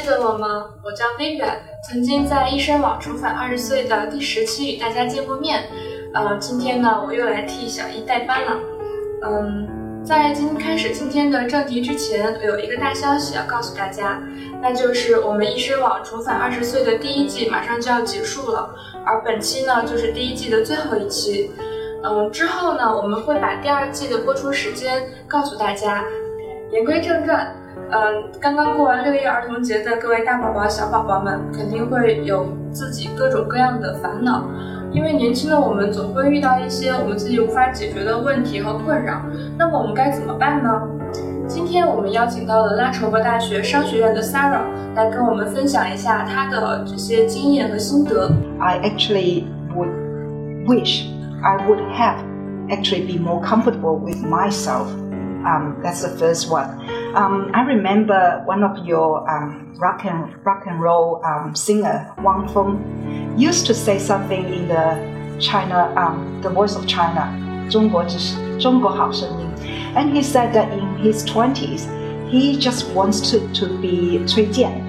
记得我吗？我叫微远曾经在医生网重返二十岁的第十期与大家见过面。呃，今天呢，我又来替小易代班了。嗯，在今开始今天的正题之前，我有一个大消息要告诉大家，那就是我们医生网重返二十岁的第一季马上就要结束了，而本期呢，就是第一季的最后一期。嗯，之后呢，我们会把第二季的播出时间告诉大家。言归正传。嗯，刚刚过完六一儿童节的各位大宝宝、小宝宝们，肯定会有自己各种各样的烦恼，因为年轻的我们总会遇到一些我们自己无法解决的问题和困扰。那么我们该怎么办呢？今天我们邀请到了拉筹伯大学商学院的 Sarah 来跟我们分享一下她的这些经验和心得。I actually would wish I would have actually be more comfortable with myself. Um, that's the first one. Um, I remember one of your um, rock and rock and roll um, singer Wang Feng used to say something in the China, um, the Voice of China, 中国之中国好声音, and he said that in his twenties he just wants to, to be Cui Jian.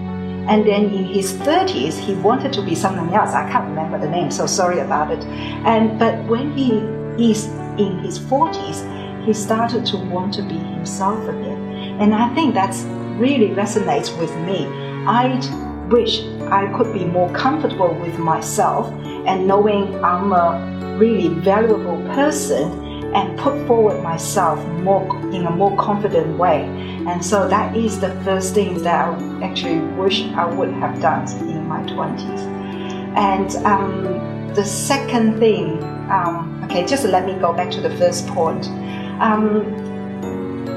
And then in his 30s, he wanted to be something else. I can't remember the name, so sorry about it. And but when he is in his 40s, he started to want to be himself again. And I think that's really resonates with me. I wish I could be more comfortable with myself and knowing I'm a really valuable person and put forward myself more in a more confident way. And so that is the first thing that I actually wish I would have done in my 20s. And um, the second thing, um, okay, just let me go back to the first point. Um,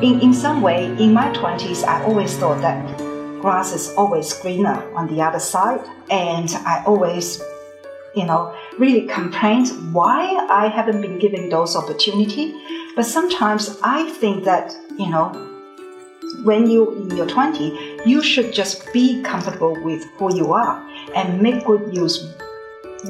in, in some way, in my 20s, I always thought that grass is always greener on the other side. And I always, you know, really complained why I haven't been given those opportunity. But sometimes I think that, you know, when you in your 20, you should just be comfortable with who you are and make good use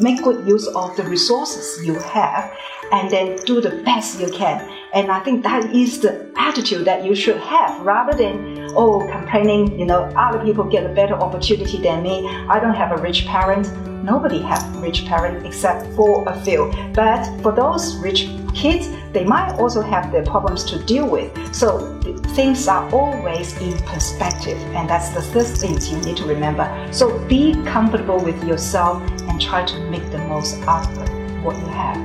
make good use of the resources you have and then do the best you can. And I think that is the attitude that you should have rather than, oh, complaining, you know, other people get a better opportunity than me. I don't have a rich parent. Nobody has rich parent except for a few. But for those rich kids, they might also have their problems to deal with. So things are always in perspective, and that's the first thing you need to remember. So be comfortable with yourself and try to make the most out of what you have.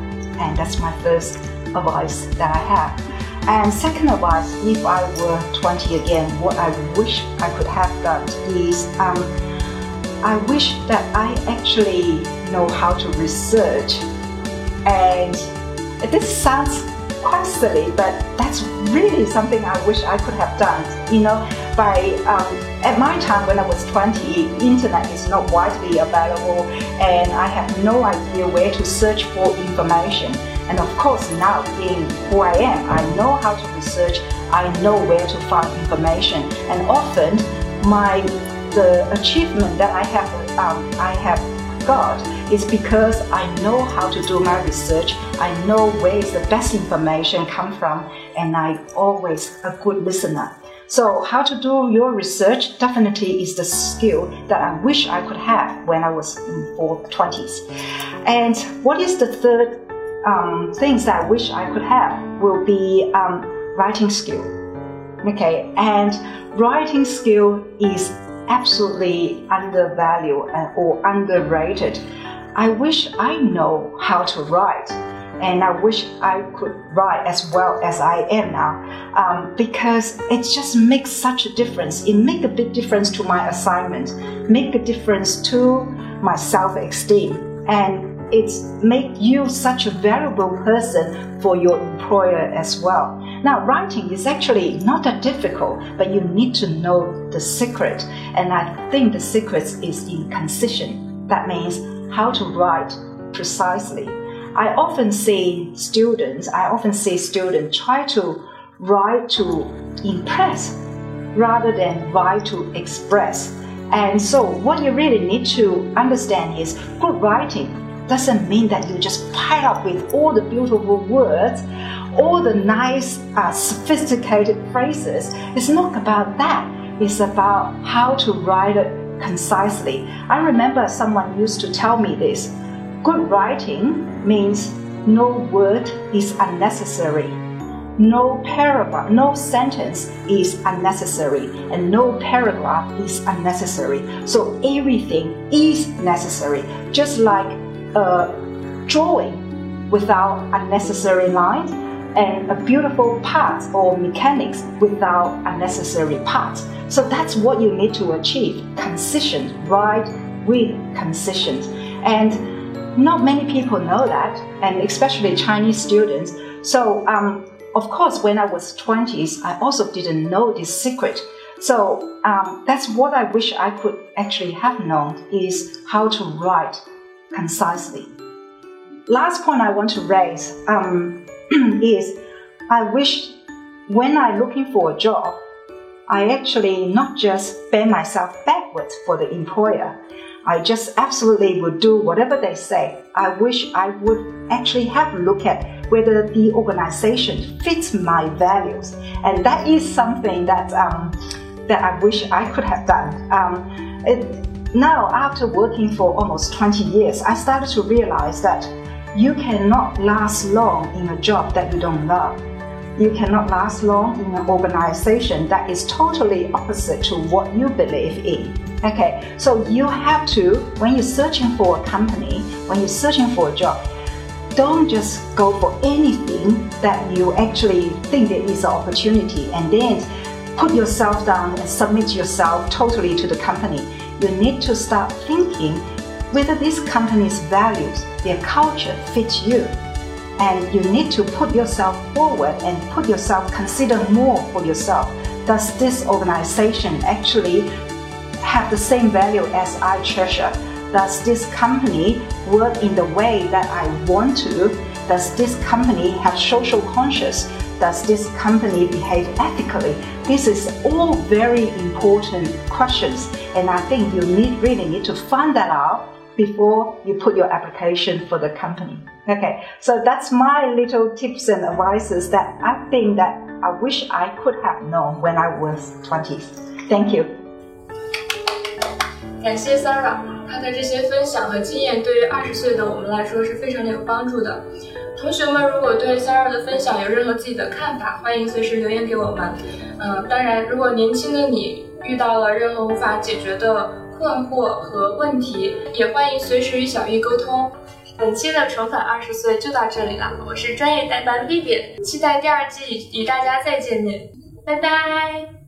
And that's my first advice that I have. And second advice, if I were 20 again, what I wish I could have done is um, I wish that I actually know how to research. And this sounds quite silly, but that's really something I wish I could have done. You know, by um, at my time when I was 20, internet is not widely available, and I have no idea where to search for information. And of course, now being who I am, I know how to research. I know where to find information, and often my the achievement that I have um, I have got is because I know how to do my research. I know where is the best information come from, and I always a good listener. So how to do your research definitely is the skill that I wish I could have when I was in four twenties. And what is the third um, things that I wish I could have will be um, writing skill. Okay, and writing skill is absolutely undervalued or underrated. I wish I know how to write, and I wish I could write as well as I am now, um, because it just makes such a difference. It makes a big difference to my assignment, make a difference to my self-esteem, and it's make you such a valuable person for your employer as well. Now, writing is actually not that difficult, but you need to know the secret. And I think the secret is in concision. That means how to write precisely. I often see students, I often see students try to write to impress rather than write to express. And so, what you really need to understand is good writing doesn't mean that you just pile up with all the beautiful words all the nice, uh, sophisticated phrases. It's not about that. It's about how to write it concisely. I remember someone used to tell me this good writing means no word is unnecessary. No paragraph, no sentence is unnecessary, and no paragraph is unnecessary. So everything is necessary, just like a drawing without unnecessary lines and a beautiful part or mechanics without unnecessary parts. So that's what you need to achieve concision, right with concision. And not many people know that, and especially Chinese students. So, um, of course, when I was 20s, I also didn't know this secret. So um, that's what I wish I could actually have known is how to write concisely. Last point I want to raise um, is I wish when I'm looking for a job, I actually not just bend myself backwards for the employer. I just absolutely would do whatever they say. I wish I would actually have a look at whether the organization fits my values, and that is something that um, that I wish I could have done. Um, it, now, after working for almost 20 years, I started to realize that you cannot last long in a job that you don't love. You cannot last long in an organization that is totally opposite to what you believe in. Okay, so you have to, when you're searching for a company, when you're searching for a job, don't just go for anything that you actually think there is an opportunity and then put yourself down and submit yourself totally to the company. You need to start thinking whether this company's values, their culture fits you. And you need to put yourself forward and put yourself, consider more for yourself. Does this organization actually have the same value as I treasure? Does this company work in the way that I want to? Does this company have social conscience? Does this company behave ethically? This is all very important questions, and I think you need really need to find that out before you put your application for the company. Okay, so that's my little tips and advices that I think that I wish I could have known when I was 20. Thank you. 感谢 Sarah，她的这些分享和经验对于二十岁的我们来说是非常的有帮助的。同学们，如果对 Sarah 的分享有任何自己的看法，欢迎随时留言给我们。嗯，当然，如果年轻的你遇到了任何无法解决的困惑和问题，也欢迎随时与小易沟通。本期的重返二十岁就到这里了，我是专业代班 Vivian，期待第二季与大家再见面，拜拜。